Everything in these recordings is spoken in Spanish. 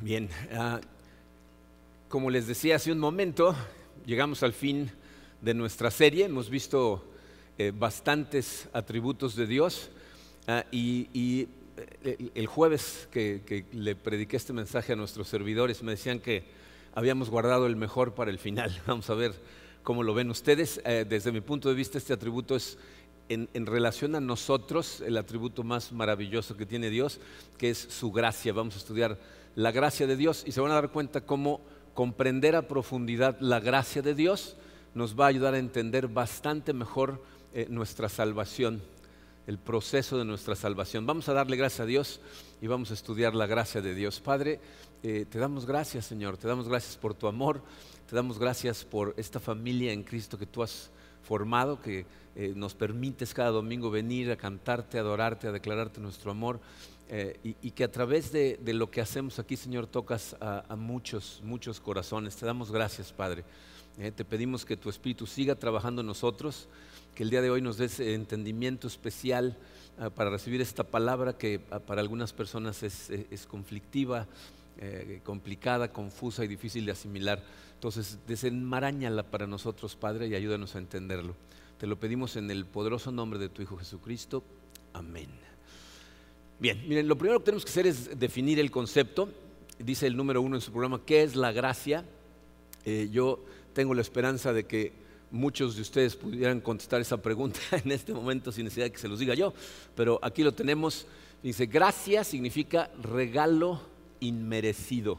Bien, ah, como les decía hace un momento, llegamos al fin de nuestra serie. Hemos visto eh, bastantes atributos de Dios ah, y, eh, el jueves que, que, le prediqué este mensaje a nuestros servidores me decían que habíamos guardado el mejor para el final. Vamos a ver cómo lo ven ustedes. Eh, desde mi punto de vista, este atributo es en, relación a nosotros el atributo más maravilloso que tiene Dios, que es su gracia. Vamos a estudiar la gracia de Dios y se van a dar cuenta cómo comprender a profundidad la gracia de Dios nos va a ayudar a entender bastante mejor eh, nuestra salvación, el proceso de nuestra salvación. Vamos a darle gracias a Dios y vamos a estudiar la gracia de Dios. Padre, eh, te damos gracias, Señor, te damos gracias por tu amor, te damos gracias por esta familia en Cristo que tú has formado, que eh, nos permites cada domingo venir a cantarte, a adorarte, a declararte nuestro amor. Eh, y, que a través de, lo que hacemos aquí, Señor, tocas a, muchos, muchos corazones. Te damos gracias, Padre. Eh, te pedimos que tu Espíritu siga trabajando en nosotros, que el día de hoy nos des entendimiento especial uh, para recibir esta palabra que uh, para algunas personas es, es conflictiva, complicada, confusa y difícil de asimilar. Entonces, desenmarañala para nosotros, Padre, y ayúdanos a entenderlo. Te lo pedimos en el poderoso nombre de tu Hijo Jesucristo. Amén. Bien, miren, lo primero que tenemos que hacer es definir el concepto. Dice el número uno en su programa, ¿qué es la gracia? Eh, yo tengo la esperanza de que muchos de ustedes pudieran contestar esa pregunta en este momento sin necesidad de que se los diga yo, pero aquí lo tenemos. Dice, gracia significa regalo inmerecido.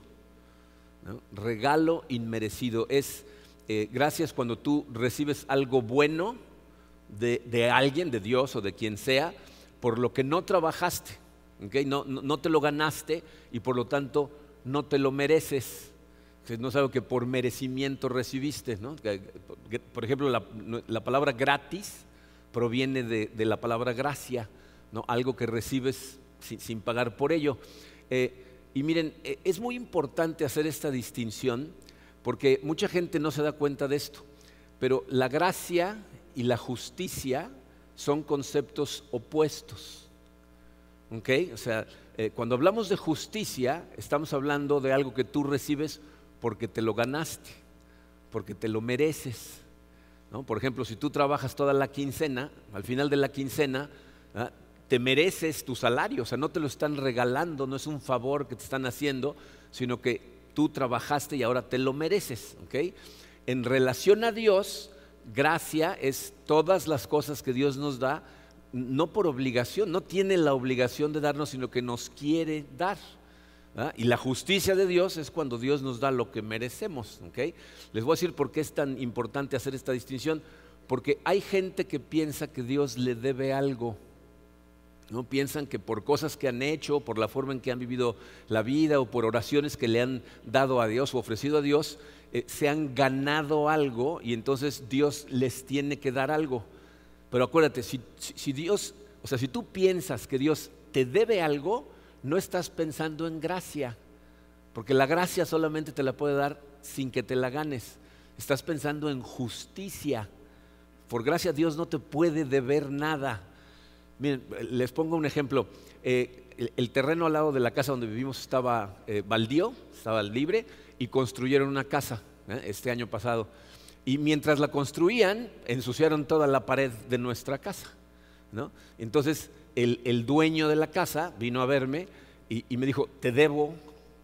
Regalo inmerecido es eh, gracias cuando tú recibes algo bueno de, alguien, de Dios o de quien sea, por lo que no trabajaste. ¿okay? No, no, te lo ganaste y por lo tanto no te lo mereces. No es algo que por merecimiento recibiste. ¿no? Por ejemplo, la, la, palabra gratis proviene de, la palabra gracia, ¿no? algo que recibes sin, sin pagar por ello. Eh, y miren, eh, es muy importante hacer esta distinción porque mucha gente no se da cuenta de esto, pero la gracia y la justicia son conceptos opuestos. ¿Ok? O sea, eh, cuando hablamos de justicia, estamos hablando de algo que tú recibes porque te lo ganaste, porque te lo mereces. ¿no? Por ejemplo, si tú trabajas toda la quincena, al final de la quincena, ¿ah? te mereces tu salario, o sea, no te lo están regalando, no es un favor que te están haciendo, sino que tú trabajaste y ahora te lo mereces. ¿okay? En relación a Dios, gracia es todas las cosas que Dios nos da, no por obligación, no tiene la obligación de darnos, sino que nos quiere dar. Y la justicia de Dios es cuando Dios nos da lo que merecemos. Les voy a decir por qué es tan importante hacer esta distinción. Porque hay gente que piensa que Dios le debe algo. ¿No? Piensan que por cosas que han hecho, por la forma en que han vivido la vida o por oraciones que le han dado a Dios o ofrecido a Dios, eh, se han ganado algo y entonces Dios les tiene que dar algo. Pero acuérdate, si, si Dios, o sea, si tú piensas que Dios te debe algo, no estás pensando en gracia, porque la gracia solamente te la puede dar sin que te la ganes. Estás pensando en justicia. Por gracia Dios no te puede deber nada. Les pongo un ejemplo. Eh, el, terreno al lado de la casa donde vivimos estaba eh, baldío, estaba libre, y construyeron una casa eh, este año pasado. Y mientras la construían, ensuciaron toda la pared de nuestra casa. Entonces, el, dueño de la casa vino a verme y, me dijo, te debo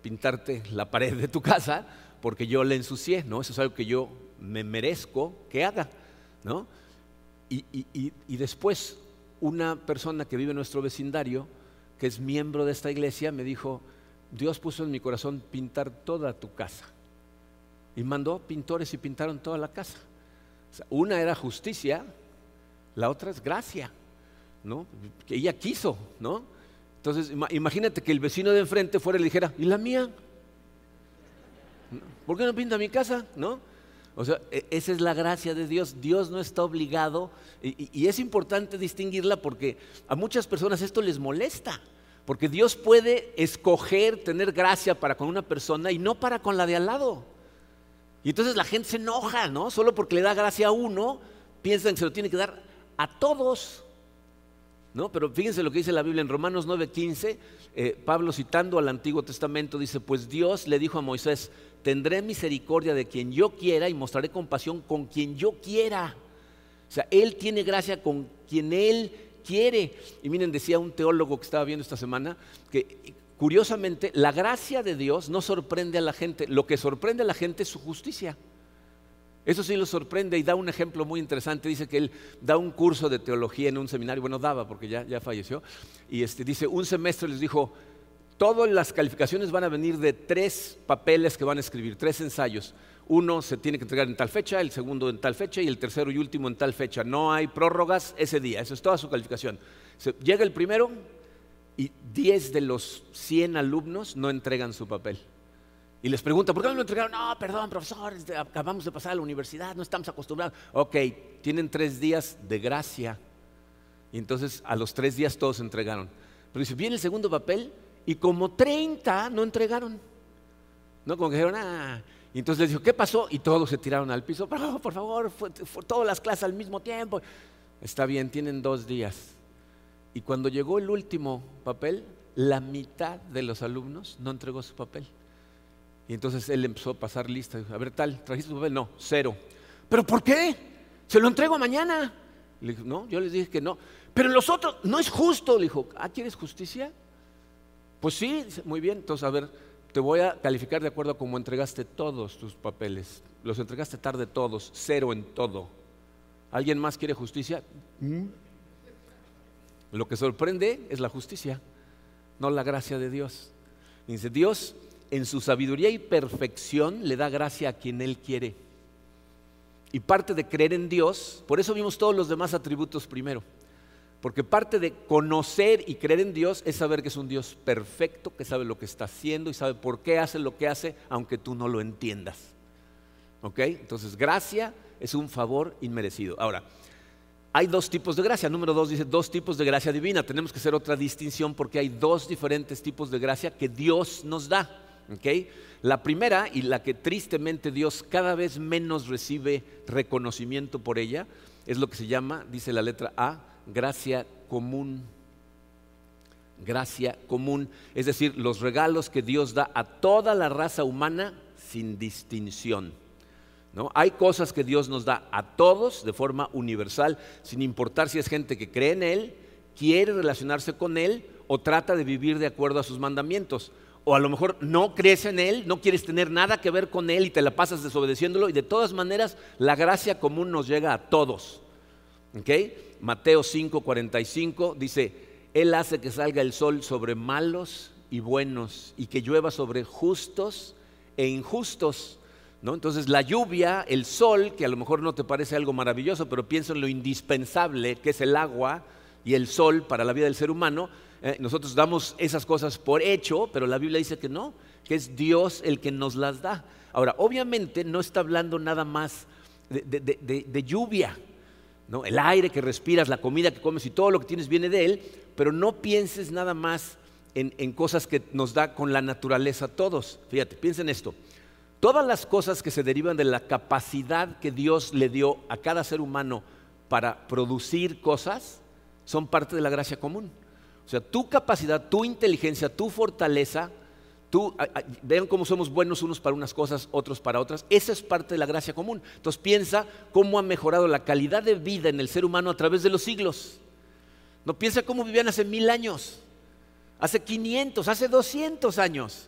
pintarte la pared de tu casa porque yo la ensucié, ¿no? Eso es algo que yo me merezco que haga, y después una persona que vive en nuestro vecindario, que es miembro de esta iglesia, me dijo, Dios puso en mi corazón pintar toda tu casa. Y mandó pintores y pintaron toda la casa. Una era justicia, la otra es gracia. ¿no? Que ella quiso, ¿no? Entonces, imagínate que el vecino de enfrente fuera y le dijera, ¿y la mía? ¿Por qué no pinta mi casa? ¿No? O sea, esa es la gracia de Dios. Dios no está obligado y, y, es importante distinguirla porque a muchas personas esto les molesta. Porque Dios puede escoger tener gracia para con una persona y no para con la de al lado. Y entonces la gente se enoja, ¿no? Solo porque le da gracia a uno, piensan que se lo tiene que dar a todos. ¿No? Pero fíjense lo que dice la Biblia en Romanos 9:15, eh, Pablo citando al Antiguo Testamento dice, pues Dios le dijo a Moisés, tendré misericordia de quien yo quiera y mostraré compasión con quien yo quiera. O sea, Él tiene gracia con quien Él quiere. Y miren, decía un teólogo que estaba viendo esta semana, que curiosamente la gracia de Dios no sorprende a la gente, lo que sorprende a la gente es su justicia. Eso sí lo sorprende y da un ejemplo muy interesante. Dice que él da un curso de teología en un seminario, bueno, daba porque ya, ya falleció, y este, dice, un semestre les dijo, todas las calificaciones van a venir de tres papeles que van a escribir, tres ensayos. Uno se tiene que entregar en tal fecha, el segundo en tal fecha y el tercero y último en tal fecha. No hay prórrogas ese día, eso es toda su calificación. llega el primero y 10 de los 100 alumnos no entregan su papel. Y les pregunta, ¿por qué no lo entregaron? No, perdón, profesor, este, acabamos de pasar a la universidad, no estamos acostumbrados. Ok, tienen tres días de gracia. Y entonces a los tres días todos entregaron. Pero dice, viene el segundo papel y como 30 no entregaron. ¿No? Como que dijeron, ah. Y entonces les dijo, ¿qué pasó? Y todos se tiraron al piso. Por, por favor, fue, todas las clases al mismo tiempo. Está bien, tienen dos días. Y cuando llegó el último papel, la mitad de los alumnos no entregó su papel. Y entonces él empezó a pasar lista. A ver, tal, ¿trajiste tu papel? No, cero. ¿Pero por qué? Se lo entrego mañana. Le dijo, no, yo les dije que no. Pero los otros, no es justo. Le dijo, ¿ah, quieres justicia? Pues sí, muy bien. Entonces, a ver, te voy a calificar de acuerdo a cómo entregaste todos tus papeles. Los entregaste tarde todos, cero en todo. ¿Alguien más quiere justicia? ¿Mm? Lo que sorprende es la justicia, no la gracia de Dios. Dice, Dios en su sabiduría y perfección le da gracia a quien Él quiere. Y parte de creer en Dios, por eso vimos todos los demás atributos primero. Porque parte de conocer y creer en Dios es saber que es un Dios perfecto, que sabe lo que está haciendo y sabe por qué hace lo que hace, aunque tú no lo entiendas. ¿Ok? Entonces, gracia es un favor inmerecido. Ahora, hay dos tipos de gracia. Número dos dice dos tipos de gracia divina. Tenemos que hacer otra distinción porque hay dos diferentes tipos de gracia que Dios nos da. La primera y la que tristemente Dios cada vez menos recibe reconocimiento por ella es lo que se llama, dice la letra A, gracia común. Gracia común, es decir, los regalos que Dios da a toda la raza humana sin distinción. ¿No? Hay cosas que Dios nos da a todos de forma universal, sin importar si es gente que cree en Él, quiere relacionarse con Él o trata de vivir de acuerdo a sus mandamientos o a lo mejor no crees en Él, no quieres tener nada que ver con Él y te la pasas desobedeciéndolo y de todas maneras la gracia común nos llega a todos. Mateo 5, 45 dice, Él hace que salga el sol sobre malos y buenos y que llueva sobre justos e injustos. ¿No? Entonces la lluvia, el sol, que a lo mejor no te parece algo maravilloso, pero piensa en lo indispensable que es el agua y el sol para la vida del ser humano, eh, nosotros damos esas cosas por hecho, pero la Biblia dice que no, que es Dios el que nos las da. Ahora, obviamente no está hablando nada más de, lluvia, ¿no? el aire que respiras, la comida que comes y todo lo que tienes viene de Él, pero no pienses nada más en, en cosas que nos da con la naturaleza todos. Fíjate, piensa en esto. Todas las cosas que se derivan de la capacidad que Dios le dio a cada ser humano para producir cosas son parte de la gracia común. O sea, tu capacidad, tu inteligencia, tu fortaleza, tú, vean cómo somos buenos unos para unas cosas, otros para otras. Esa es parte de la gracia común. Entonces piensa cómo ha mejorado la calidad de vida en el ser humano a través de los siglos. No piensa cómo vivían hace mil años, hace 500, hace 200 años.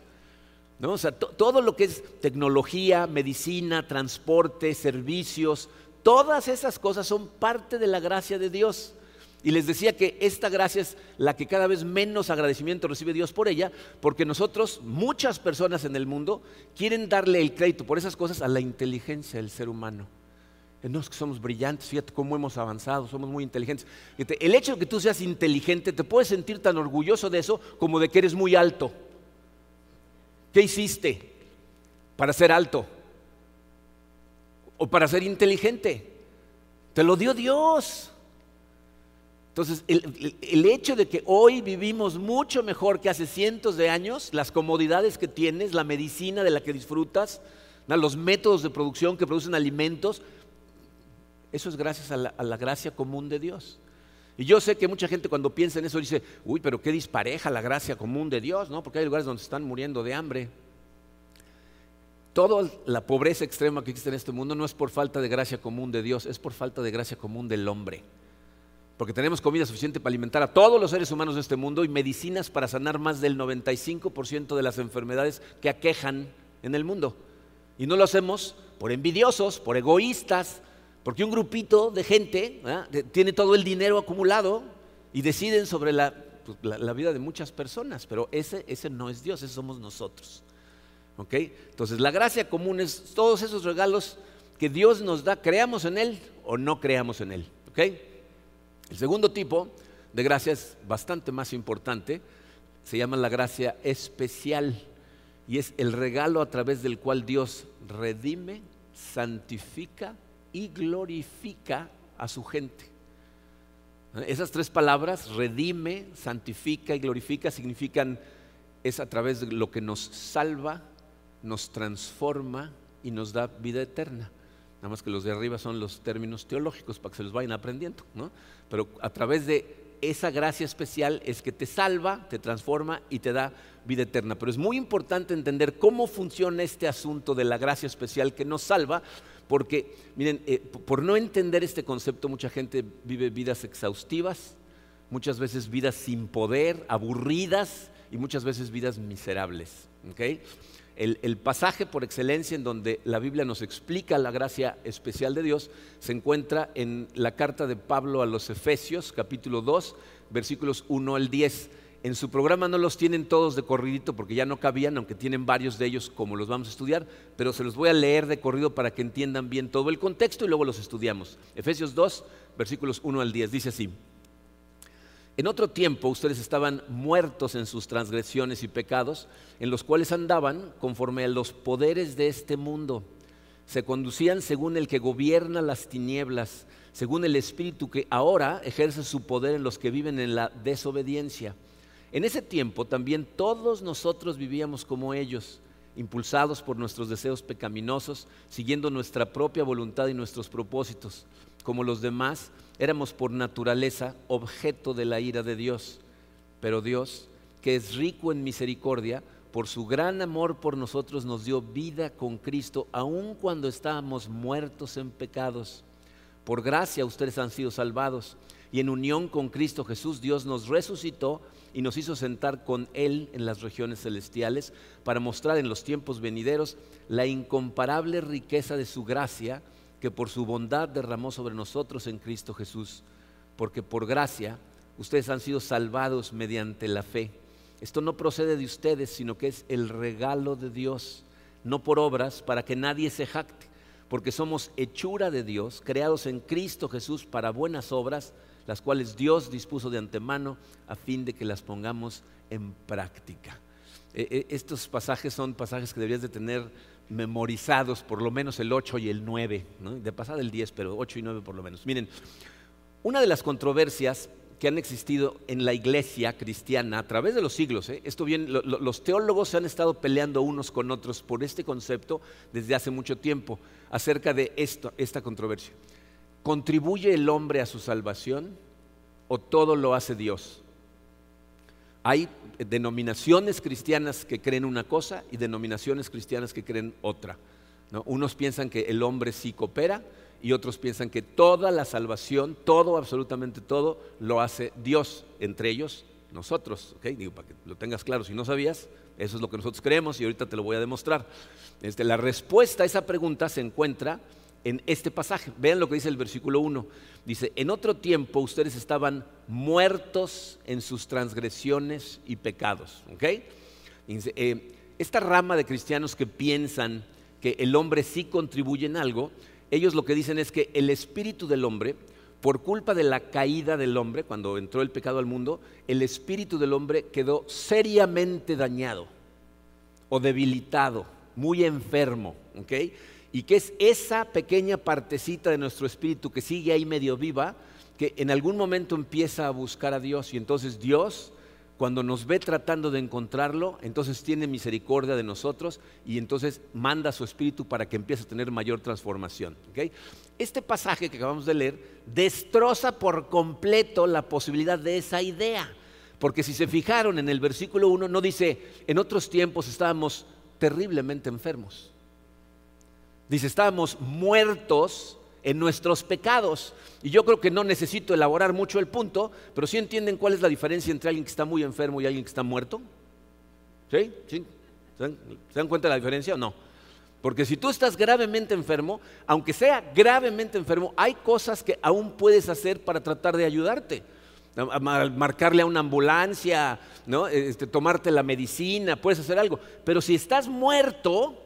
¿no? O sea, todo lo que es tecnología, medicina, transporte, servicios, todas esas cosas son parte de la gracia de Dios. Y les decía que esta gracia es la que cada vez menos agradecimiento recibe Dios por ella, porque nosotros, muchas personas en el mundo, quieren darle el crédito por esas cosas a la inteligencia del ser humano. Eh, no es que somos brillantes, fíjate cómo hemos avanzado, somos muy inteligentes. El hecho de que tú seas inteligente, te puedes sentir tan orgulloso de eso como de que eres muy alto. ¿Qué hiciste para ser alto? ¿O para ser inteligente? Te lo dio Dios. Entonces, el, hecho de que hoy vivimos mucho mejor que hace cientos de años, las comodidades que tienes, la medicina de la que disfrutas, los métodos de producción que producen alimentos, eso es gracias a la, gracia común de Dios. Y yo sé que mucha gente cuando piensa en eso dice, uy, pero qué dispareja la gracia común de Dios, ¿no? Porque hay lugares donde están muriendo de hambre. Toda la pobreza extrema que existe en este mundo no es por falta de gracia común de Dios, es por falta de gracia común del hombre. Porque tenemos comida suficiente para alimentar a todos los seres humanos de este mundo y medicinas para sanar más del 95% de las enfermedades que aquejan en el mundo. Y no lo hacemos por envidiosos, por egoístas, porque un grupito de gente tiene todo el dinero acumulado y deciden sobre pues, la, vida de muchas personas, pero ese, ese no es Dios, ese somos nosotros. Entonces la gracia común es todos esos regalos que Dios nos da, creamos en Él o no creamos en Él. El segundo tipo de gracia es bastante más importante, se llama la gracia especial y es el regalo a través del cual Dios redime, santifica y glorifica a su gente. Esas tres palabras, redime, santifica y glorifica, significan es a través de lo que nos salva, nos transforma y nos da vida eterna. Nada más que los de arriba son los términos teológicos para que se los vayan aprendiendo. ¿no? Pero a través de esa gracia especial es que te salva, te transforma y te da vida eterna. Pero es muy importante entender cómo funciona este asunto de la gracia especial que nos salva, porque, miren, eh, por no entender este concepto, mucha gente vive vidas exhaustivas, muchas veces vidas sin poder, aburridas y muchas veces vidas miserables. ¿okay? El, pasaje por excelencia en donde la Biblia nos explica la gracia especial de Dios se encuentra en la carta de Pablo a los Efesios, capítulo 2, versículos 1 al 10. En su programa no los tienen todos de corridito porque ya no cabían, aunque tienen varios de ellos como los vamos a estudiar, pero se los voy a leer de corrido para que entiendan bien todo el contexto y luego los estudiamos. Efesios 2, versículos 1 al 10, dice así. En otro tiempo ustedes estaban muertos en sus transgresiones y pecados, en los cuales andaban conforme a los poderes de este mundo. Se conducían según el que gobierna las tinieblas, según el espíritu que ahora ejerce su poder en los que viven en la desobediencia. En ese tiempo también todos nosotros vivíamos como ellos, impulsados por nuestros deseos pecaminosos, siguiendo nuestra propia voluntad y nuestros propósitos. Como los demás, éramos por naturaleza objeto de la ira de Dios. Pero Dios, que es rico en misericordia, por su gran amor por nosotros nos dio vida con Cristo, aun cuando estábamos muertos en pecados. Por gracia ustedes han sido salvados. Y en unión con Cristo Jesús, Dios nos resucitó y nos hizo sentar con Él en las regiones celestiales para mostrar en los tiempos venideros la incomparable riqueza de su gracia que por su bondad derramó sobre nosotros en Cristo Jesús, porque por gracia ustedes han sido salvados mediante la fe. Esto no procede de ustedes, sino que es el regalo de Dios, no por obras, para que nadie se jacte, porque somos hechura de Dios, creados en Cristo Jesús para buenas obras, las cuales Dios dispuso de antemano a fin de que las pongamos en práctica. E, e, estos pasajes son pasajes que deberías de tener memorizados, por lo menos el 8 y el 9, de pasada el 10, pero 8 y 9 por lo menos. Miren, una de las controversias que han existido en la iglesia cristiana a través de los siglos, ¿eh? esto bien, los teólogos se han estado peleando unos con otros por este concepto desde hace mucho tiempo acerca de esto, esta controversia. ¿Contribuye el hombre a su salvación o todo lo hace Dios? Hay denominaciones cristianas que creen una cosa y denominaciones cristianas que creen otra. Unos piensan que el hombre sí coopera y otros piensan que toda la salvación, todo, absolutamente todo, lo hace Dios, entre ellos nosotros. Digo, para que lo tengas claro, si no sabías, eso es lo que nosotros creemos y ahorita te lo voy a demostrar. Este, la respuesta a esa pregunta se encuentra en este pasaje. Vean lo que dice el versículo 1. Dice, en otro tiempo ustedes estaban muertos en sus transgresiones y pecados. Eh, esta rama de cristianos que piensan que el hombre sí contribuye en algo, ellos lo que dicen es que el espíritu del hombre, por culpa de la caída del hombre, cuando entró el pecado al mundo, el espíritu del hombre quedó seriamente dañado o debilitado, muy enfermo. ¿okay? Y que es esa pequeña partecita de nuestro espíritu que sigue ahí medio viva, que en algún momento empieza a buscar a Dios y entonces Dios cuando nos ve tratando de encontrarlo, entonces tiene misericordia de nosotros y entonces manda su espíritu para que empiece a tener mayor transformación. Este pasaje que acabamos de leer destroza por completo la posibilidad de esa idea. Porque si se fijaron en el versículo 1, no dice, en otros tiempos estábamos terriblemente enfermos. Dice, estábamos muertos en nuestros pecados. Y yo creo que no necesito elaborar mucho el punto, pero sí entienden cuál es la diferencia entre alguien que está muy enfermo y alguien que está muerto. ¿Sí? ¿Sí? ¿Se, dan, cuenta de la diferencia o no? Porque si tú estás gravemente enfermo, aunque sea gravemente enfermo, hay cosas que aún puedes hacer para tratar de ayudarte. Marcarle a una ambulancia. Este, tomarte la medicina, puedes hacer algo. Pero si estás muerto,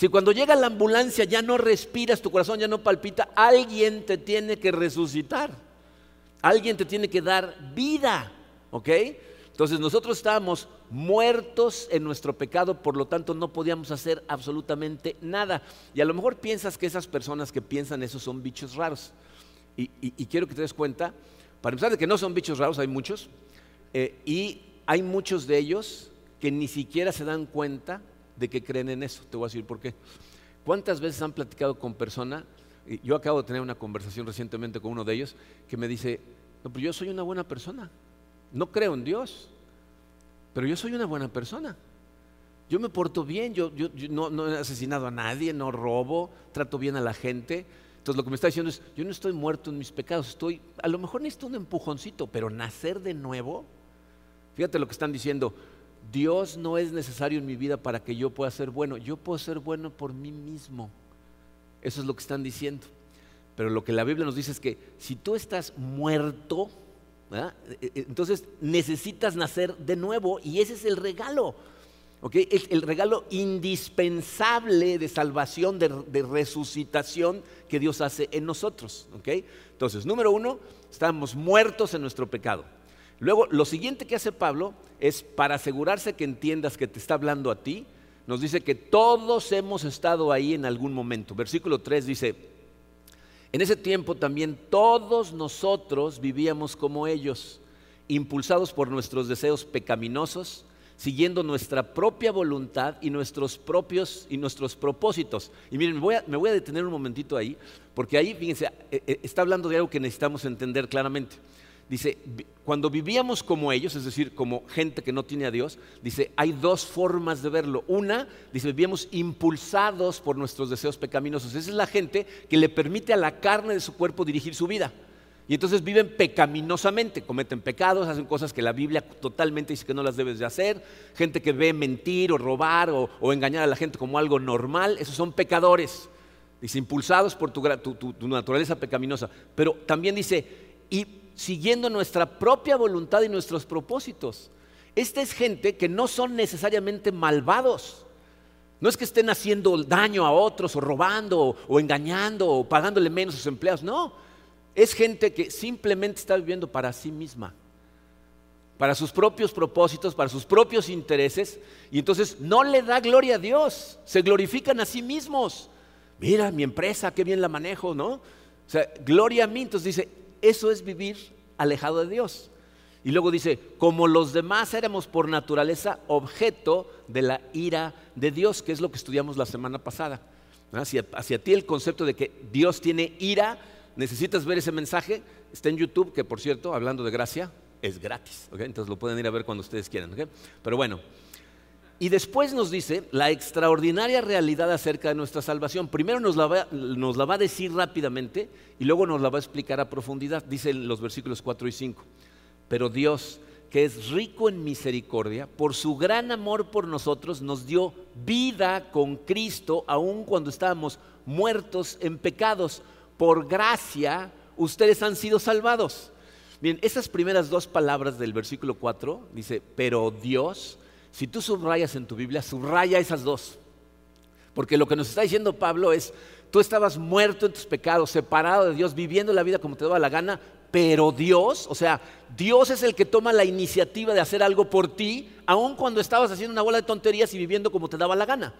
si cuando llega la ambulancia ya no respiras, tu corazón ya no palpita, alguien te tiene que resucitar. Alguien te tiene que dar vida. ¿Ok? Entonces nosotros estábamos muertos en nuestro pecado, por lo tanto no podíamos hacer absolutamente nada. Y a lo mejor piensas que esas personas que piensan eso son bichos raros. Y, quiero que te des cuenta, para empezar de que no son bichos raros, hay muchos, eh, y hay muchos de ellos que ni siquiera se dan cuenta de que creen en eso. Te voy a decir por qué. ¿Cuántas veces han platicado con personas? Yo acabo de tener una conversación recientemente con uno de ellos que me dice, no, pero yo soy una buena persona. No creo en Dios, pero yo soy una buena persona. Yo me porto bien, yo, no, no, he asesinado a nadie, no robo, trato bien a la gente. Entonces lo que me está diciendo es, yo no estoy muerto en mis pecados, estoy, a lo mejor necesito un empujoncito, pero nacer de nuevo, fíjate lo que están diciendo, Dios no es necesario en mi vida para que yo pueda ser bueno. Yo puedo ser bueno por mí mismo. Eso es lo que están diciendo. Pero lo que la Biblia nos dice es que si tú estás muerto, e, e, entonces necesitas nacer de nuevo y ese es el regalo. El regalo indispensable de salvación, de, resucitación que Dios hace en nosotros. Entonces, número uno, estamos muertos en nuestro pecado. Luego, lo siguiente que hace Pablo es para asegurarse que entiendas que te está hablando a ti, nos dice que todos hemos estado ahí en algún momento. Versículo 3 dice, en ese tiempo también todos nosotros vivíamos como ellos, impulsados por nuestros deseos pecaminosos, siguiendo nuestra propia voluntad y nuestros propios y nuestros propósitos. Y miren, me voy a, me voy a detener un momentito ahí, porque ahí, fíjense, eh, eh, está hablando de algo que necesitamos entender claramente. Dice, cuando vivíamos como ellos, es decir, como gente que no tiene a Dios, dice, hay dos formas de verlo. Una, dice, vivíamos impulsados por nuestros deseos pecaminosos. Esa es la gente que le permite a la carne de su cuerpo dirigir su vida. Y entonces viven pecaminosamente, cometen pecados, hacen cosas que la Biblia totalmente dice que no las debes de hacer. Gente que ve mentir o robar o, engañar a la gente como algo normal, esos son pecadores. Dice, impulsados por tu, tu naturaleza pecaminosa. Pero también dice, siguiendo nuestra propia voluntad y nuestros propósitos. Esta es gente que no son necesariamente malvados. No es que estén haciendo daño a otros o robando o, engañando o pagándole menos a sus empleados. No, es gente que simplemente está viviendo para sí misma, para sus propios propósitos, para sus propios intereses. Y entonces no le da gloria a Dios, se glorifican a sí mismos. Mira, mi empresa, qué bien la manejo, ¿no? O sea, gloria a mí. Entonces dice, eso es vivir alejado de Dios. Y luego dice, como los demás éramos por naturaleza objeto de la ira de Dios, que es lo que estudiamos la semana pasada. Hacia, ti el concepto de que Dios tiene ira, necesitas ver ese mensaje, está en YouTube, que por cierto, hablando de gracia, es gratis. Entonces lo pueden ir a ver cuando ustedes quieran. Pero bueno, y después nos dice la extraordinaria realidad acerca de nuestra salvación. Primero nos la, va, a decir rápidamente y luego nos la va a explicar a profundidad. Dice en los versículos 4 y 5. Pero Dios, que es rico en misericordia, por su gran amor por nosotros, nos dio vida con Cristo, aun cuando estábamos muertos en pecados. Por gracia, ustedes han sido salvados. Bien, esas primeras dos palabras del versículo 4 dice, pero Dios si tú subrayas en tu Biblia, subraya esas dos. Porque lo que nos está diciendo Pablo es, tú estabas muerto en tus pecados, separado de Dios, viviendo la vida como te daba la gana, pero Dios, o sea, Dios es el que toma la iniciativa de hacer algo por ti, aun cuando estabas haciendo una bola de tonterías y viviendo como te daba la gana.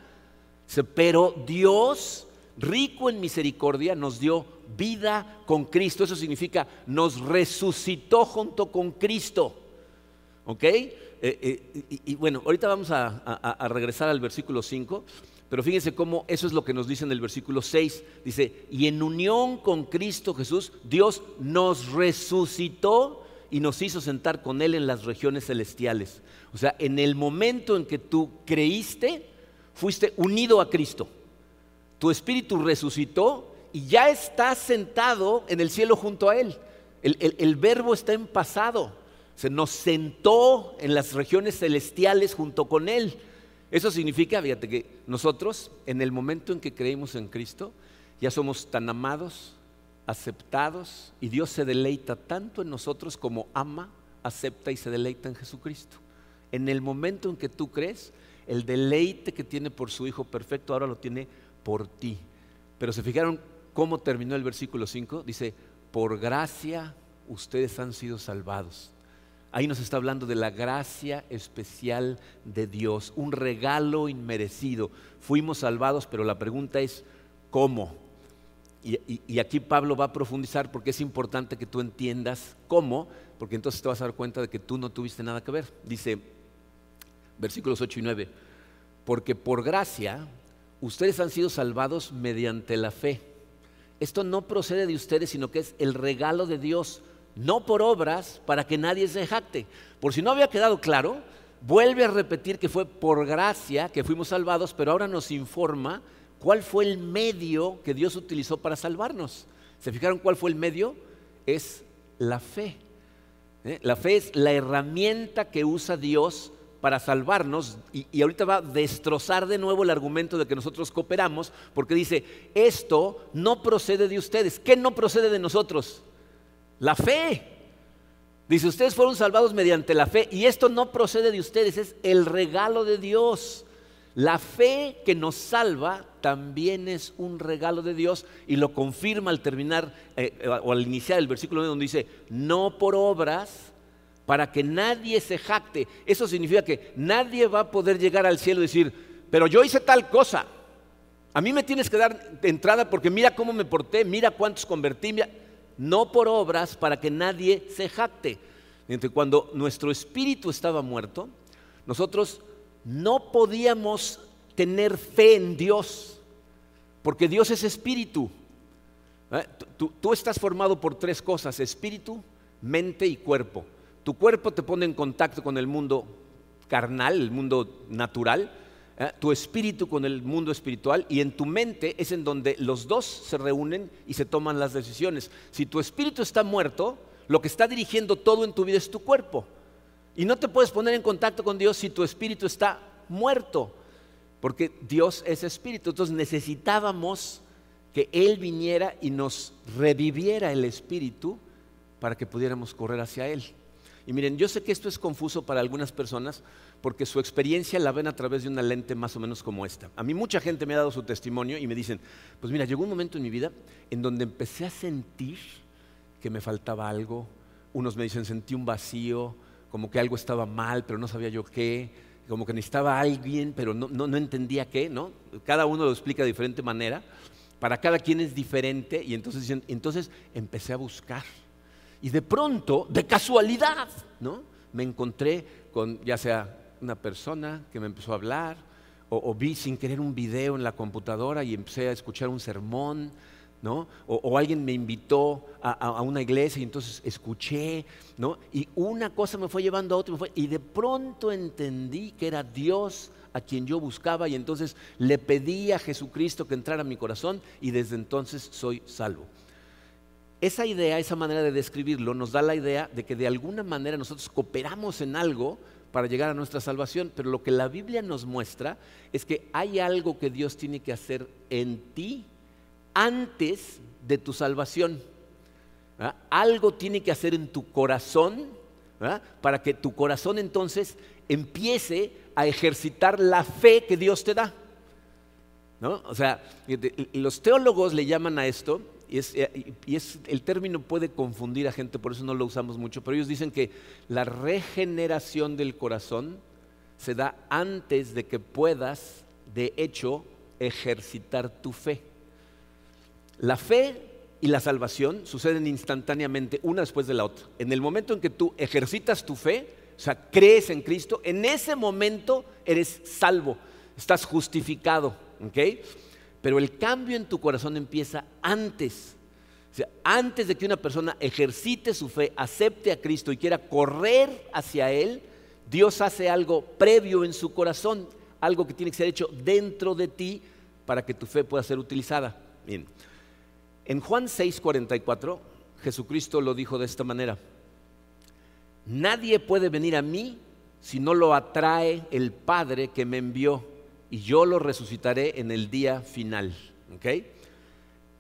Pero Dios, rico en misericordia, nos dio vida con Cristo. Eso significa, nos resucitó junto con Cristo. ¿Ok? Eh, eh, y, bueno, ahorita vamos a, a regresar al versículo 5, pero fíjense cómo eso es lo que nos dice en el versículo 6. Dice, y en unión con Cristo Jesús, Dios nos resucitó y nos hizo sentar con Él en las regiones celestiales. O sea, en el momento en que tú creíste, fuiste unido a Cristo. Tu espíritu resucitó y ya estás sentado en el cielo junto a Él. El, verbo está en pasado. Se nos sentó en las regiones celestiales junto con Él. Eso significa, fíjate, que nosotros, en el momento en que creímos en Cristo, ya somos tan amados, aceptados, y Dios se deleita tanto en nosotros como ama, acepta y se deleita en Jesucristo. En el momento en que tú crees, el deleite que tiene por su Hijo perfecto ahora lo tiene por ti. Pero se fijaron cómo terminó el versículo 5, dice, por gracia ustedes han sido salvados. Ahí nos está hablando de la gracia especial de Dios, un regalo inmerecido. Fuimos salvados, pero la pregunta es, ¿cómo? Y, aquí Pablo va a profundizar porque es importante que tú entiendas cómo, porque entonces te vas a dar cuenta de que tú no tuviste nada que ver. Dice, versículos 8 y 9, porque por gracia ustedes han sido salvados mediante la fe. Esto no procede de ustedes, sino que es el regalo de Dios, no por obras, para que nadie se jacte. Por si no había quedado claro, vuelve a repetir que fue por gracia que fuimos salvados, pero ahora nos informa cuál fue el medio que Dios utilizó para salvarnos. ¿Se fijaron cuál fue el medio? Es la fe. ¿eh? La fe es la herramienta que usa Dios para salvarnos y, ahorita va a destrozar de nuevo el argumento de que nosotros cooperamos porque dice, esto no procede de ustedes. ¿Qué no procede de nosotros? La fe. Dice, ustedes fueron salvados mediante la fe y esto no procede de ustedes, es el regalo de Dios. La fe que nos salva también es un regalo de Dios y lo confirma al terminar eh, o al iniciar el versículo donde dice, no por obras, para que nadie se jacte. Eso significa que nadie va a poder llegar al cielo y decir, pero yo hice tal cosa. A mí me tienes que dar entrada porque mira cómo me porté, mira cuántos convertí. No por obras para que nadie se jacte. Cuando nuestro espíritu estaba muerto, nosotros no podíamos tener fe en Dios, porque Dios es espíritu. ¿Eh? Tú, estás formado por tres cosas, espíritu, mente y cuerpo. Tu cuerpo te pone en contacto con el mundo carnal, el mundo natural, ¿eh? tu espíritu con el mundo espiritual y en tu mente es en donde los dos se reúnen y se toman las decisiones. Si tu espíritu está muerto, lo que está dirigiendo todo en tu vida es tu cuerpo. Y no te puedes poner en contacto con Dios si tu espíritu está muerto, porque Dios es espíritu. Entonces necesitábamos que Él viniera y nos reviviera el espíritu para que pudiéramos correr hacia Él. Y miren, yo sé que esto es confuso para algunas personas porque su experiencia la ven a través de una lente más o menos como esta. A mí mucha gente me ha dado su testimonio y me dicen, pues mira, llegó un momento en mi vida en donde empecé a sentir que me faltaba algo. Unos me dicen, sentí un vacío, como que algo estaba mal, pero no sabía yo qué, como que necesitaba a alguien, pero no, no, entendía qué, ¿no? Cada uno lo explica de diferente manera, para cada quien es diferente, y entonces, entonces empecé a buscar. Y de pronto, de casualidad, ¿no? Me encontré con ya sea una persona que me empezó a hablar, o vi sin querer un video en la computadora y empecé a escuchar un sermón, ¿no? O, alguien me invitó a, una iglesia y entonces escuché, ¿no? Y una cosa me fue llevando a otra y, de pronto entendí que era Dios a quien yo buscaba y entonces le pedí a Jesucristo que entrara a mi corazón y desde entonces soy salvo. Esa idea, esa manera de describirlo nos da la idea de que de alguna manera nosotros cooperamos en algo para llegar a nuestra salvación, pero lo que la Biblia nos muestra es que hay algo que Dios tiene que hacer en ti antes de tu salvación. Algo tiene que hacer en tu corazón para que tu corazón entonces empiece a ejercitar la fe que Dios te da. O sea, los teólogos le llaman a esto, y, es, y es, el término puede confundir a gente, por eso no lo usamos mucho, pero ellos dicen que la regeneración del corazón se da antes de que puedas, de hecho, ejercitar tu fe. La fe y la salvación suceden instantáneamente una después de la otra. En el momento en que tú ejercitas tu fe, o sea, crees en Cristo, en ese momento eres salvo, estás justificado, ¿ok? Pero el cambio en tu corazón empieza antes. Antes de que una persona ejercite su fe, acepte a Cristo y quiera correr hacia Él, Dios hace algo previo en su corazón, algo que tiene que ser hecho dentro de ti para que tu fe pueda ser utilizada. Bien. En Juan 6:44, Jesucristo lo dijo de esta manera. Nadie puede venir a mí si no lo atrae el Padre que me envió y yo lo resucitaré en el día final.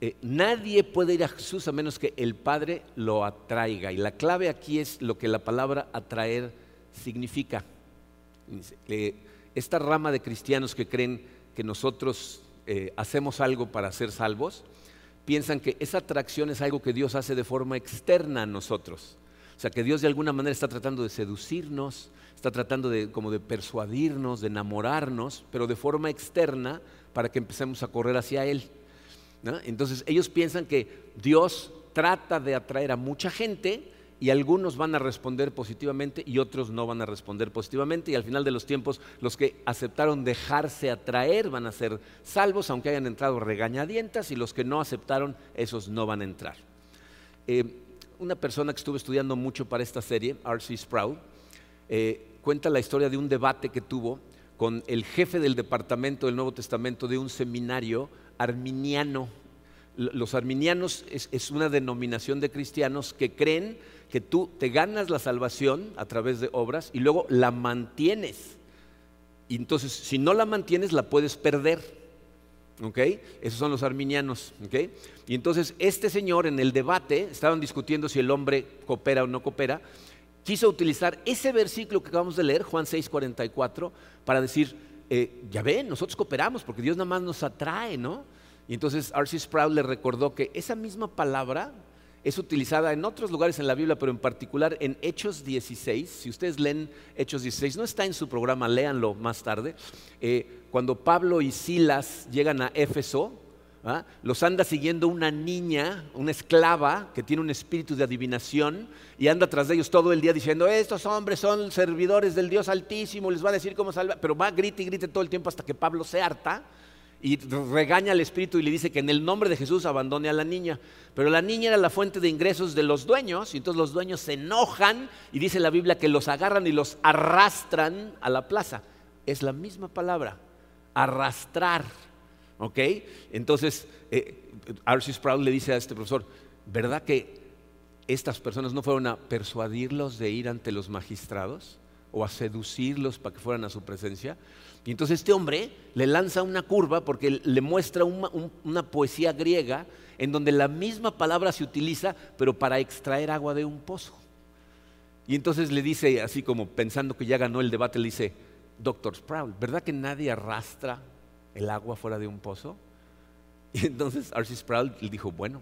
Eh, nadie puede ir a Jesús a menos que el Padre lo atraiga. Y la clave aquí es lo que la palabra atraer significa. esta rama de cristianos que creen que nosotros eh, hacemos algo para ser salvos, piensan que esa atracción es algo que Dios hace de forma externa a nosotros. O sea, que Dios de alguna manera está tratando de seducirnos, está tratando de como de persuadirnos, de enamorarnos, pero de forma externa para que empecemos a correr hacia Él. Entonces ellos piensan que Dios trata de atraer a mucha gente y algunos van a responder positivamente y otros no van a responder positivamente y al final de los tiempos los que aceptaron dejarse atraer van a ser salvos aunque hayan entrado regañadientas y los que no aceptaron esos no van a entrar. Eh, una persona que estuve estudiando mucho para esta serie, R.C. Sproul, eh, cuenta la historia de un debate que tuvo con el jefe del departamento del Nuevo Testamento de un seminario arminiano. Los arminianos es, una denominación de cristianos que creen que tú te ganas la salvación a través de obras y luego la mantienes. Entonces, si no la mantienes, la puedes perder. ¿Ok? Esos son los arminianos, ¿ok? Y entonces este señor en el debate, estaban discutiendo si el hombre coopera o no coopera, quiso utilizar ese versículo que acabamos de leer, Juan 6:44, para decir, eh, ya ven, nosotros cooperamos porque Dios nada más nos atrae, ¿no? Y entonces R.C. Sproul le recordó que esa misma palabra es utilizada en otros lugares en la Biblia, pero en particular en Hechos 16. Si ustedes leen Hechos 16, no está en su programa, léanlo más tarde. Eh, cuando Pablo y Silas llegan a Éfeso, ¿ah? los anda siguiendo una niña, una esclava que tiene un espíritu de adivinación y anda tras de ellos todo el día diciendo, estos hombres son servidores del Dios Altísimo, les va a decir cómo salvar, pero va, grite y grite todo el tiempo hasta que Pablo se harta y regaña al espíritu y le dice que en el nombre de Jesús abandone a la niña. Pero la niña era la fuente de ingresos de los dueños y entonces los dueños se enojan y dice la Biblia que los agarran y los arrastran a la plaza. Es la misma palabra, arrastrar. ¿Ok? Entonces, eh, R.C. Sproul le dice a este profesor, ¿verdad que estas personas no fueron a persuadirlos de ir ante los magistrados o a seducirlos para que fueran a su presencia? Y entonces este hombre le lanza una curva porque le muestra una, poesía griega en donde la misma palabra se utiliza, pero para extraer agua de un pozo. Y entonces le dice, así como pensando que ya ganó el debate, le dice, Doctor Sproul, ¿verdad que nadie arrastra el agua fuera de un pozo? Y entonces R.C. Sproul le dijo, bueno,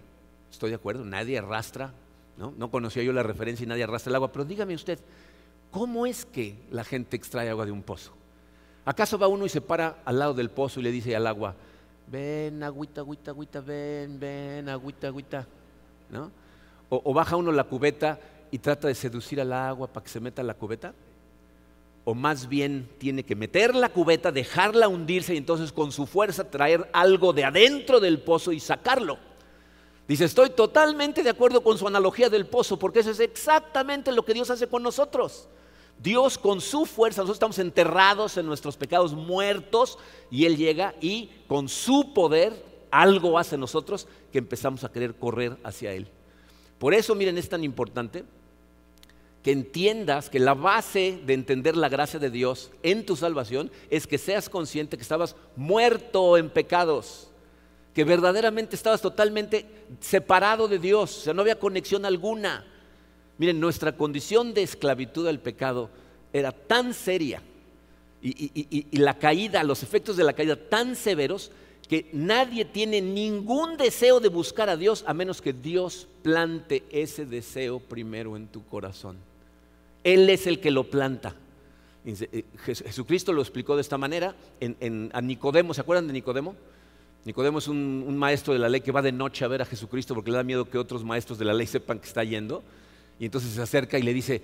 estoy de acuerdo, nadie arrastra, ¿no? no conocía yo la referencia y nadie arrastra el agua, pero dígame usted, ¿cómo es que la gente extrae agua de un pozo? ¿Acaso va uno y se para al lado del pozo y le dice al agua, ven, agüita, agüita, agüita, ven, ven, agüita, agüita? ¿No? O, baja uno la cubeta y trata de seducir al agua para que se meta a la cubeta? o más bien tiene que meter la cubeta, dejarla hundirse y entonces con su fuerza traer algo de adentro del pozo y sacarlo. Dice, estoy totalmente de acuerdo con su analogía del pozo, porque eso es exactamente lo que Dios hace con nosotros. Dios con su fuerza, nosotros estamos enterrados en nuestros pecados muertos y Él llega y con su poder algo hace en nosotros que empezamos a querer correr hacia Él. Por eso, miren, es tan importante que entiendas que la base de entender la gracia de Dios en tu salvación es que seas consciente que estabas muerto en pecados, que verdaderamente estabas totalmente separado de Dios, o sea, no había conexión alguna. Miren, nuestra condición de esclavitud al pecado era tan seria y, la caída, los efectos de la caída tan severos que nadie tiene ningún deseo de buscar a Dios a menos que Dios plante ese deseo primero en tu corazón. Él es el que lo planta. Eh, Jesucristo lo explicó de esta manera a Nicodemo. ¿Se acuerdan de Nicodemo? Nicodemo es un, maestro de la ley que va de noche a ver a Jesucristo porque le da miedo que otros maestros de la ley sepan que está yendo. Y entonces se acerca y le dice,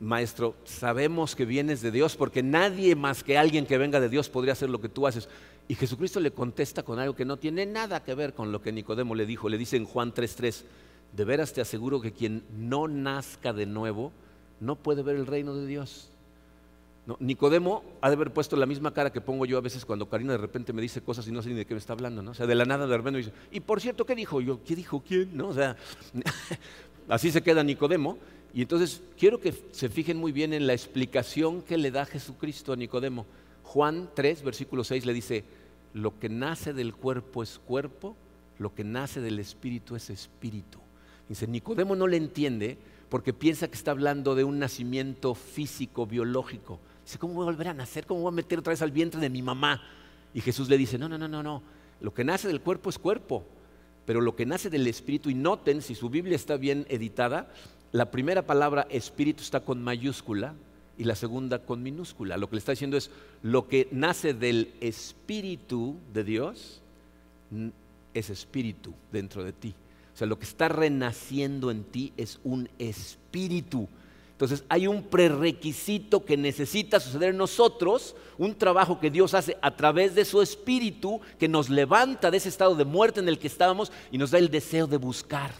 maestro, sabemos que vienes de Dios porque nadie más que alguien que venga de Dios podría hacer lo que tú haces. Y Jesucristo le contesta con algo que no tiene nada que ver con lo que Nicodemo le dijo. Le dice en Juan 3:3, de veras te aseguro que quien no nazca de nuevo no puede ver el reino de Dios. Nicodemo ha de haber puesto la misma cara que pongo yo a veces cuando Karina de repente me dice cosas y no sé ni de qué me está hablando, ¿no? O sea, de la nada de repente dice, y por cierto, ¿qué dijo? Yo, ¿qué dijo quién? ¿No? O sea, así se queda Nicodemo. Y entonces quiero que se fijen muy bien en la explicación que le da Jesucristo a Nicodemo. Juan 3, versículo 6 le dice, lo que nace del cuerpo es cuerpo, lo que nace del espíritu es espíritu. Dice, Nicodemo no le entiende porque piensa que está hablando de un nacimiento físico, biológico. Dice, ¿cómo voy a volver a nacer? ¿Cómo voy a meter otra vez al vientre de mi mamá? Y Jesús le dice, no, no, no, no, no. Lo que nace del cuerpo es cuerpo, pero lo que nace del espíritu, y noten si su Biblia está bien editada, la primera palabra espíritu está con mayúscula y la segunda con minúscula. Lo que le está diciendo es, lo que nace del espíritu de Dios es espíritu dentro de ti. O sea, lo que está renaciendo en ti es un espíritu. Entonces hay un prerequisito que necesita suceder en nosotros, un trabajo que Dios hace a través de su espíritu, que nos levanta de ese estado de muerte en el que estábamos y nos da el deseo de buscar.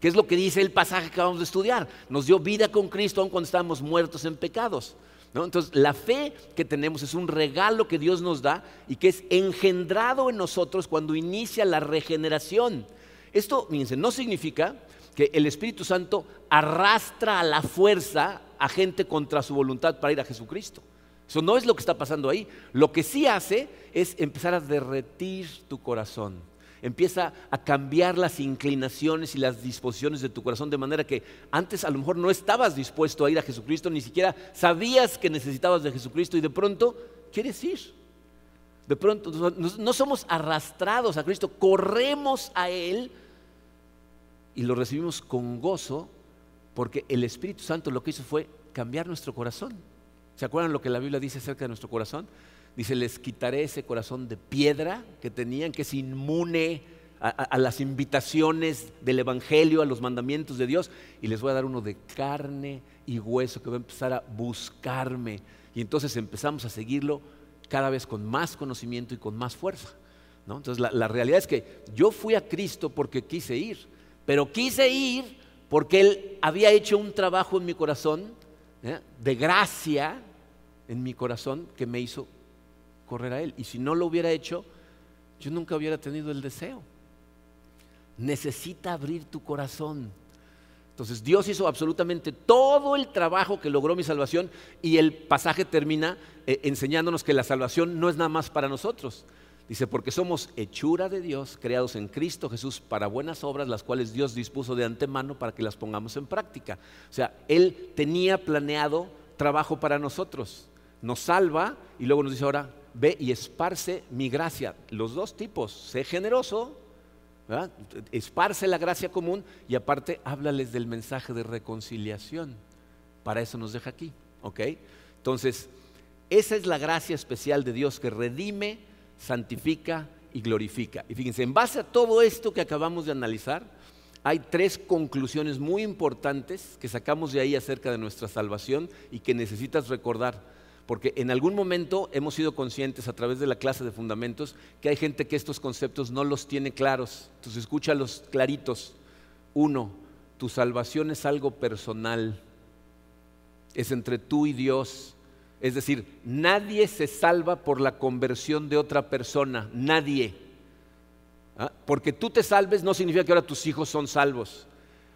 ¿Qué es lo que dice el pasaje que acabamos de estudiar? Nos dio vida con Cristo aun cuando estábamos muertos en pecados. Entonces, la fe que tenemos es un regalo que Dios nos da y que es engendrado en nosotros cuando inicia la regeneración. Esto, fíjense, no significa que el Espíritu Santo arrastra a la fuerza a gente contra su voluntad para ir a Jesucristo. Eso no es lo que está pasando ahí. Lo que sí hace es empezar a derretir tu corazón. Empieza a cambiar las inclinaciones y las disposiciones de tu corazón de manera que antes a lo mejor no estabas dispuesto a ir a Jesucristo, ni siquiera sabías que necesitabas de Jesucristo y de pronto quieres ir. De pronto no somos arrastrados a Cristo, corremos a Él y lo recibimos con gozo porque el Espíritu Santo lo que hizo fue cambiar nuestro corazón. ¿Se acuerdan lo que la Biblia dice acerca de nuestro corazón? Dice, les quitaré ese corazón de piedra que tenían, que es inmune a, las invitaciones del Evangelio, a los mandamientos de Dios, y les voy a dar uno de carne y hueso que va a empezar a buscarme. Y entonces empezamos a seguirlo cada vez con más conocimiento y con más fuerza. Entonces la realidad es que yo fui a Cristo porque quise ir pero quise ir porque Él había hecho un trabajo en mi corazón, ¿eh? de gracia en mi corazón, que me hizo correr a Él. Y si no lo hubiera hecho, yo nunca hubiera tenido el deseo. Necesita abrir tu corazón. Entonces Dios hizo absolutamente todo el trabajo que logró mi salvación y el pasaje termina eh, enseñándonos que la salvación no es nada más para nosotros, Dice, porque somos hechura de Dios, creados en Cristo Jesús para buenas obras, las cuales Dios dispuso de antemano para que las pongamos en práctica. O sea, Él tenía planeado trabajo para nosotros. Nos salva y luego nos dice ahora, ve y esparce mi gracia. Los dos tipos, sé generoso, esparce la gracia común y aparte háblales del mensaje de reconciliación. Para eso nos deja aquí, ¿ok? Entonces, esa es la gracia especial de Dios que redime santifica y glorifica. Y fíjense, en base a todo esto que acabamos de analizar, hay tres conclusiones muy importantes que sacamos de ahí acerca de nuestra salvación y que necesitas recordar. Porque en algún momento hemos sido conscientes a través de la clase de fundamentos que hay gente que estos conceptos no los tiene claros. Entonces escúchalos claritos. Uno, tu salvación es algo personal. Es entre tú y Dios. Es decir, nadie se salva por la conversión de otra persona, nadie. ¿Ah? Porque tú te salves no significa que ahora tus hijos son salvos.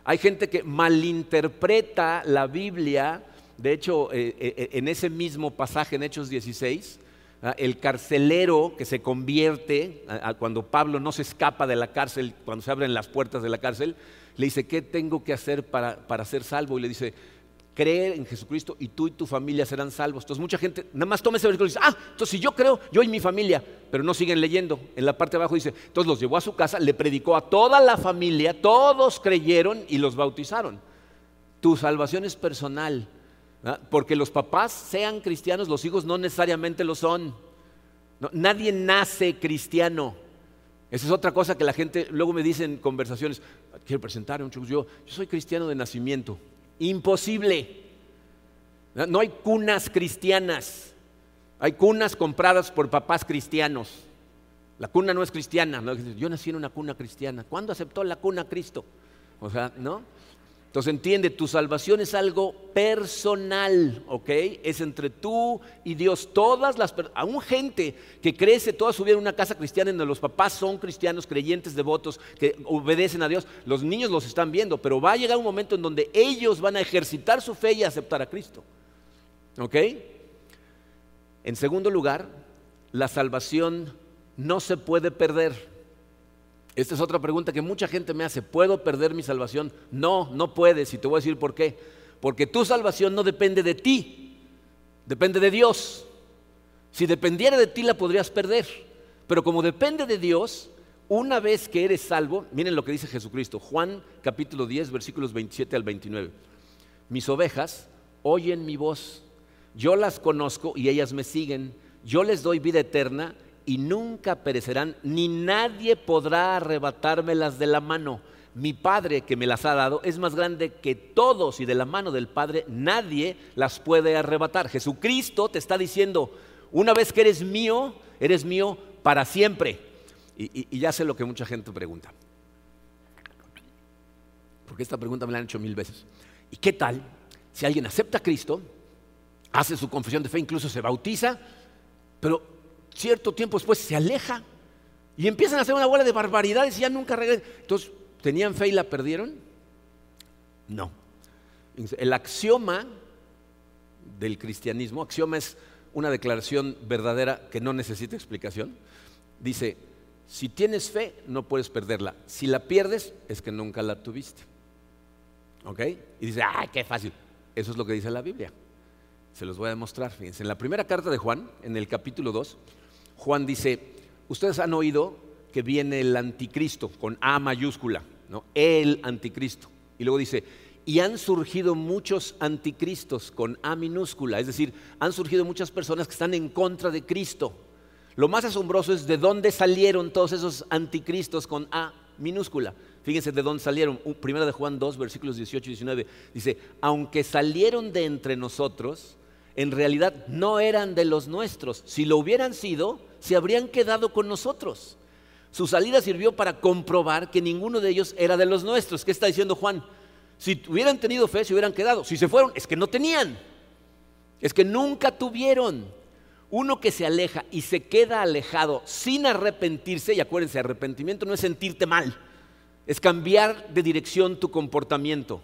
Hay gente que malinterpreta la Biblia, de hecho, eh, eh, en ese mismo pasaje en Hechos 16, ¿ah? el carcelero que se convierte, cuando Pablo no se escapa de la cárcel, cuando se abren las puertas de la cárcel, le dice, ¿qué tengo que hacer para, para ser salvo? Y le dice, creer en Jesucristo y tú y tu familia serán salvos. Entonces mucha gente nada más toma ese versículo y dice, ah, entonces si yo creo, yo y mi familia, pero no siguen leyendo. En la parte de abajo dice, entonces los llevó a su casa, le predicó a toda la familia, todos creyeron y los bautizaron. Tu salvación es personal, porque los papás sean cristianos, los hijos no necesariamente lo son. nadie nace cristiano. Esa es otra cosa que la gente luego me dice en conversaciones, quiero presentar a un chico, yo, yo soy cristiano de nacimiento. Imposible. No hay cunas cristianas. Hay cunas compradas por papás cristianos. La cuna no es cristiana. Yo nací en una cuna cristiana. ¿Cuándo aceptó la cuna Cristo? O sea, ¿no? Entonces entiende, tu salvación es algo personal, ¿ok? Es entre tú y Dios. Todas las aún gente que crece toda su vida en una casa cristiana, en donde los papás son cristianos, creyentes, devotos, que obedecen a Dios, los niños los están viendo, pero va a llegar un momento en donde ellos van a ejercitar su fe y aceptar a Cristo. ¿Ok? En segundo lugar, la salvación no se puede perder. Esta es otra pregunta que mucha gente me hace. ¿Puedo perder mi salvación? No, no puedes. Y te voy a decir por qué. Porque tu salvación no depende de ti, depende de Dios. Si dependiera de ti la podrías perder. Pero como depende de Dios, una vez que eres salvo, miren lo que dice Jesucristo, Juan capítulo 10, versículos 27 al 29. Mis ovejas oyen mi voz, yo las conozco y ellas me siguen, yo les doy vida eterna y nunca perecerán, ni nadie podrá arrebatármelas de la mano. Mi Padre que me las ha dado es más grande que todos y de la mano del Padre nadie las puede arrebatar. Jesucristo te está diciendo, una vez que eres mío, eres mío para siempre. Y, y ya sé lo que mucha gente pregunta. Porque esta pregunta me la han hecho mil veces. ¿Y qué tal si alguien acepta a Cristo, hace su confesión de fe, incluso se bautiza, pero cierto tiempo después se aleja y empiezan a hacer una bola de barbaridades y ya nunca regresan. Entonces, ¿tenían fe y la perdieron? No. El axioma del cristianismo, axioma es una declaración verdadera que no necesita explicación, dice, si tienes fe, no puedes perderla. Si la pierdes, es que nunca la tuviste. ¿Ok? Y dice, ¡ay, qué fácil! Eso es lo que dice la Biblia. Se los voy a demostrar. Fíjense, en la primera carta de Juan, en el capítulo 2, Juan dice, ustedes han oído que viene el anticristo con A mayúscula, ¿no? El anticristo. Y luego dice, y han surgido muchos anticristos con A minúscula, es decir, han surgido muchas personas que están en contra de Cristo. Lo más asombroso es de dónde salieron todos esos anticristos con A minúscula. Fíjense de dónde salieron. Primera de Juan 2, versículos 18 y 19. Dice, aunque salieron de entre nosotros, en realidad no eran de los nuestros. Si lo hubieran sido, se habrían quedado con nosotros. Su salida sirvió para comprobar que ninguno de ellos era de los nuestros. ¿Qué está diciendo Juan? Si hubieran tenido fe, se hubieran quedado. Si se fueron, es que no tenían. Es que nunca tuvieron. Uno que se aleja y se queda alejado sin arrepentirse, y acuérdense, arrepentimiento no es sentirte mal, es cambiar de dirección tu comportamiento.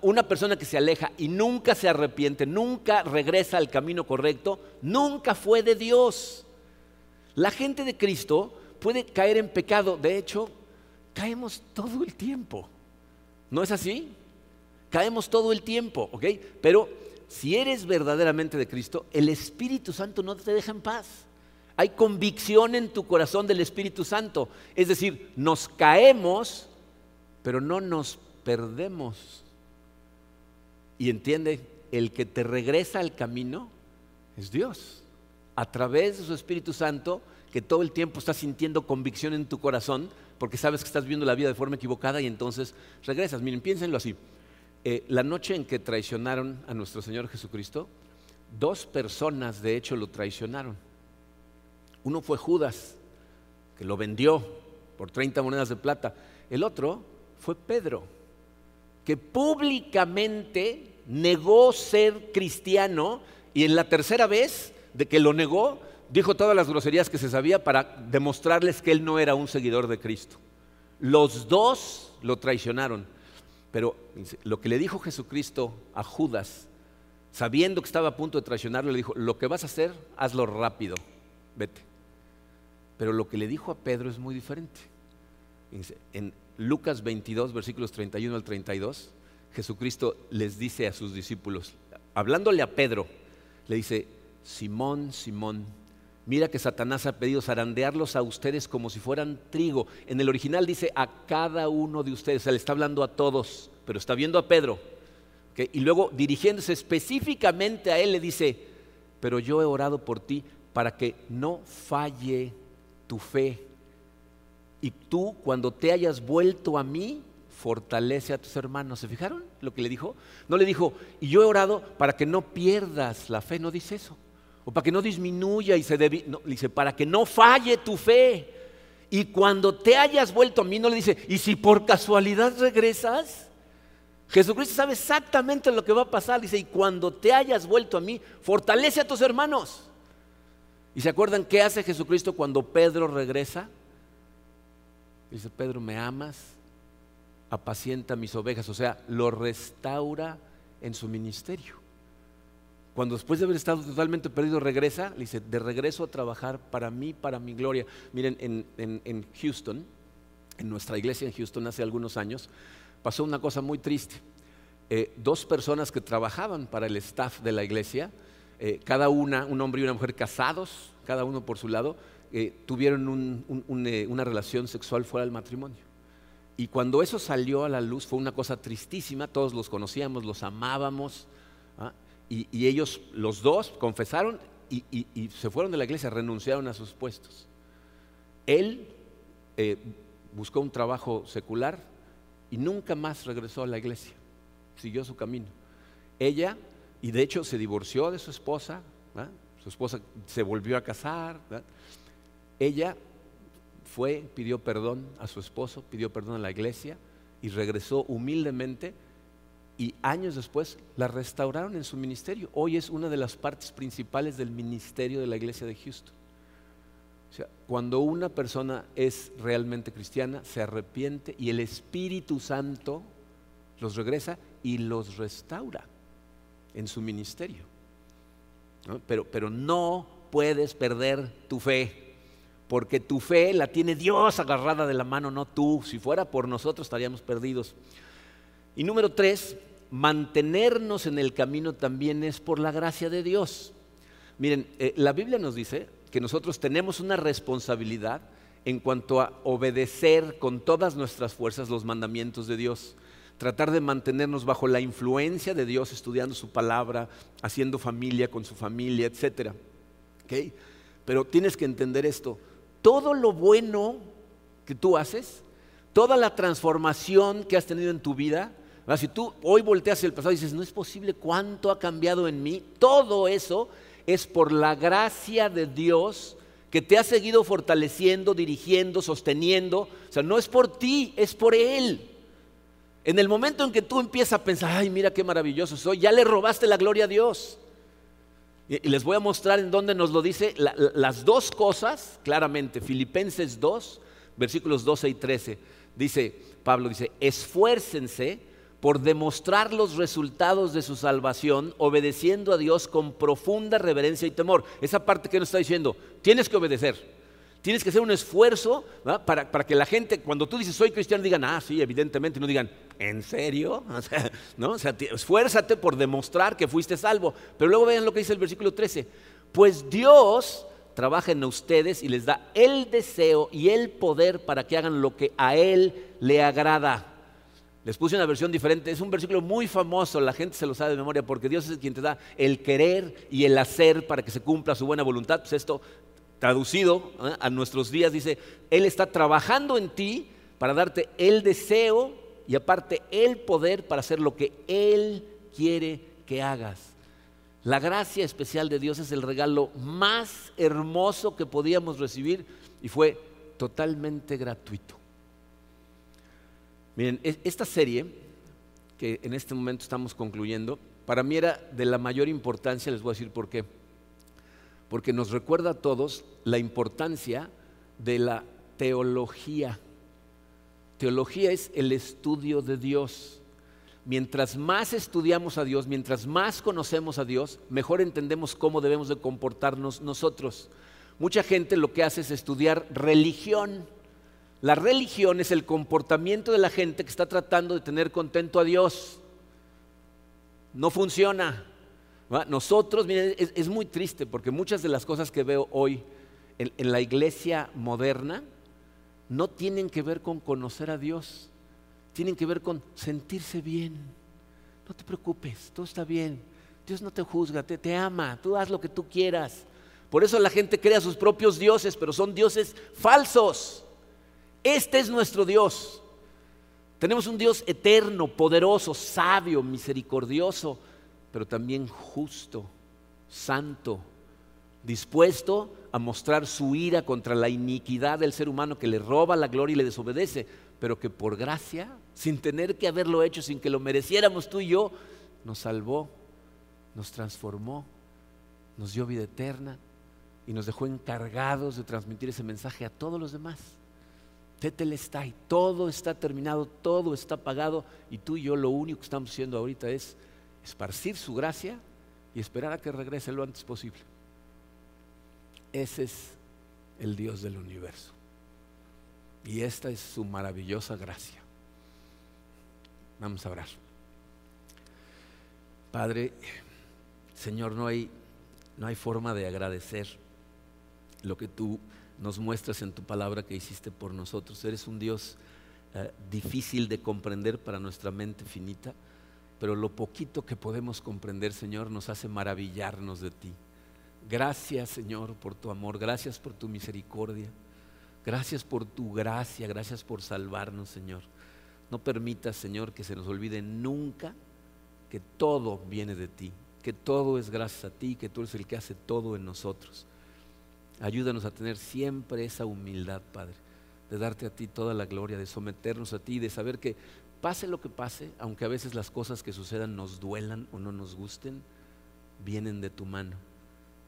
Una persona que se aleja y nunca se arrepiente, nunca regresa al camino correcto, nunca fue de Dios. La gente de Cristo puede caer en pecado, de hecho, caemos todo el tiempo. ¿No es así? Caemos todo el tiempo, ¿ok? Pero si eres verdaderamente de Cristo, el Espíritu Santo no te deja en paz. Hay convicción en tu corazón del Espíritu Santo. Es decir, nos caemos, pero no nos perdemos. Y entiende, el que te regresa al camino es Dios. A través de su Espíritu Santo, que todo el tiempo estás sintiendo convicción en tu corazón, porque sabes que estás viendo la vida de forma equivocada y entonces regresas. Miren, piénsenlo así. Eh, la noche en que traicionaron a nuestro Señor Jesucristo, dos personas de hecho lo traicionaron. Uno fue Judas, que lo vendió por 30 monedas de plata. El otro fue Pedro, que públicamente negó ser cristiano y en la tercera vez de que lo negó, dijo todas las groserías que se sabía para demostrarles que él no era un seguidor de Cristo. Los dos lo traicionaron, pero lo que le dijo Jesucristo a Judas, sabiendo que estaba a punto de traicionarlo, le dijo, lo que vas a hacer, hazlo rápido, vete. Pero lo que le dijo a Pedro es muy diferente. En Lucas 22, versículos 31 al 32, Jesucristo les dice a sus discípulos, hablándole a Pedro, le dice, Simón, Simón, mira que Satanás ha pedido zarandearlos a ustedes como si fueran trigo. En el original dice a cada uno de ustedes, o sea, le está hablando a todos, pero está viendo a Pedro. Y luego dirigiéndose específicamente a él le dice, pero yo he orado por ti para que no falle tu fe y tú cuando te hayas vuelto a mí, fortalece a tus hermanos. ¿Se fijaron lo que le dijo? No le dijo, y yo he orado para que no pierdas la fe, no dice eso. O para que no disminuya y se debe, no, dice, para que no falle tu fe. Y cuando te hayas vuelto a mí, no le dice, y si por casualidad regresas, Jesucristo sabe exactamente lo que va a pasar. Dice, y cuando te hayas vuelto a mí, fortalece a tus hermanos. ¿Y se acuerdan qué hace Jesucristo cuando Pedro regresa? Dice, Pedro, ¿me amas? Apacienta mis ovejas. O sea, lo restaura en su ministerio. Cuando después de haber estado totalmente perdido regresa, le dice, de regreso a trabajar para mí, para mi gloria. Miren, en, Houston, en nuestra iglesia en Houston hace algunos años, pasó una cosa muy triste. Eh, dos personas que trabajaban para el staff de la iglesia, eh, cada una, un hombre y una mujer casados, cada uno por su lado, eh, tuvieron una relación sexual fuera del matrimonio. Y cuando eso salió a la luz fue una cosa tristísima, todos los conocíamos, los amábamos, ¿ah? y, ellos, los dos, confesaron y, se fueron de la iglesia, renunciaron a sus puestos. Él eh, buscó un trabajo secular y nunca más regresó a la iglesia, siguió su camino. Ella, y de hecho se divorció de su esposa, su esposa se volvió a casar, ella fue, pidió perdón a su esposo, pidió perdón a la iglesia y regresó humildemente y años después la restauraron en su ministerio. Hoy es una de las partes principales del ministerio de la iglesia de Houston. O sea, cuando una persona es realmente cristiana, se arrepiente y el Espíritu Santo los regresa y los restaura en su ministerio. Pero, pero no puedes perder tu fe, porque tu fe la tiene Dios agarrada de la mano, no tú. Si fuera por nosotros estaríamos perdidos. Y número tres, mantenernos en el camino también es por la gracia de Dios. Miren, eh, la Biblia nos dice que nosotros tenemos una responsabilidad en cuanto a obedecer con todas nuestras fuerzas los mandamientos de Dios, tratar de mantenernos bajo la influencia de Dios, estudiando su palabra, haciendo familia con su familia, etc. Pero tienes que entender esto, todo lo bueno que tú haces, toda la transformación que has tenido en tu vida, si tú hoy volteas el pasado y dices, no es posible cuánto ha cambiado en mí, todo eso es por la gracia de Dios que te ha seguido fortaleciendo, dirigiendo, sosteniendo. O sea, no es por ti, es por Él. En el momento en que tú empiezas a pensar, ay, mira qué maravilloso soy, ya le robaste la gloria a Dios. Y, les voy a mostrar en dónde nos lo dice las dos cosas, claramente. Filipenses 2, versículos 12 y 13. Dice, Pablo dice, esfuércense por demostrar los resultados de su salvación, obedeciendo a Dios con profunda reverencia y temor. Esa parte que nos está diciendo, tienes que obedecer. Tienes que hacer un esfuerzo para, que la gente, cuando tú dices soy cristiano, digan, ah, sí, evidentemente, no digan, ¿en serio? O sea, ¿no? o esfuérzate por demostrar que fuiste salvo. Pero luego vean lo que dice el versículo 13. Pues Dios trabaja en ustedes y les da el deseo y el poder para que hagan lo que a Él le agrada. Les puse una versión diferente. Es un versículo muy famoso, la gente se lo sabe de memoria, porque Dios es quien te da el querer y el hacer para que se cumpla su buena voluntad. Pues esto, traducido ¿eh? a nuestros días, dice, Él está trabajando en ti para darte el deseo y aparte el poder para hacer lo que Él quiere que hagas. La gracia especial de Dios es el regalo más hermoso que podíamos recibir y fue totalmente gratuito. Miren, esta serie que en este momento estamos concluyendo, para mí era de la mayor importancia, les voy a decir por qué. Porque nos recuerda a todos la importancia de la teología. Teología es el estudio de Dios. Mientras más estudiamos a Dios, mientras más conocemos a Dios, mejor entendemos cómo debemos de comportarnos nosotros. Mucha gente lo que hace es estudiar religión la religión es el comportamiento de la gente que está tratando de tener contento a Dios. No funciona. Nosotros, miren, es, muy triste porque muchas de las cosas que veo hoy en, en la iglesia moderna no tienen que ver con conocer a Dios, tienen que ver con sentirse bien. No te preocupes, todo está bien. Dios no te juzga, te, te, ama, tú haz lo que tú quieras. Por eso la gente crea sus propios dioses, pero son dioses falsos. Este es nuestro Dios. Tenemos un Dios eterno, poderoso, sabio, misericordioso, pero también justo, santo, dispuesto a mostrar su ira contra la iniquidad del ser humano que le roba la gloria y le desobedece, pero que por gracia, sin tener que haberlo hecho, sin que lo mereciéramos tú y yo, nos salvó, nos transformó, nos dio vida eterna y nos dejó encargados de transmitir ese mensaje a todos los demás. está y todo está terminado, todo está pagado y tú y yo lo único que estamos haciendo ahorita es esparcir su gracia y esperar a que regrese lo antes posible. Ese es el Dios del universo. Y esta es su maravillosa gracia. Vamos a orar. Padre, Señor, no hay, no hay forma de agradecer lo que tú nos muestras en tu palabra que hiciste por nosotros. Eres un Dios eh, difícil de comprender para nuestra mente finita, pero lo poquito que podemos comprender, Señor, nos hace maravillarnos de ti. Gracias, Señor, por tu amor, gracias por tu misericordia, gracias por tu gracia, gracias por salvarnos, Señor. No permitas, Señor, que se nos olvide nunca que todo viene de ti, que todo es gracias a ti, que tú eres el que hace todo en nosotros. Ayúdanos a tener siempre esa humildad, Padre, de darte a ti toda la gloria, de someternos a ti, de saber que pase lo que pase, aunque a veces las cosas que sucedan nos duelan o no nos gusten, vienen de tu mano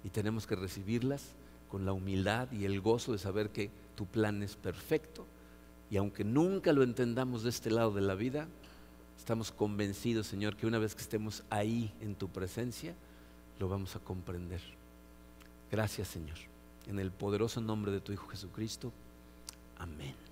y tenemos que recibirlas con la humildad y el gozo de saber que tu plan es perfecto y aunque nunca lo entendamos de este lado de la vida, estamos convencidos, Señor, que una vez que estemos ahí en tu presencia, lo vamos a comprender. Gracias, Señor. En el poderoso nombre de tu Hijo Jesucristo. Amén.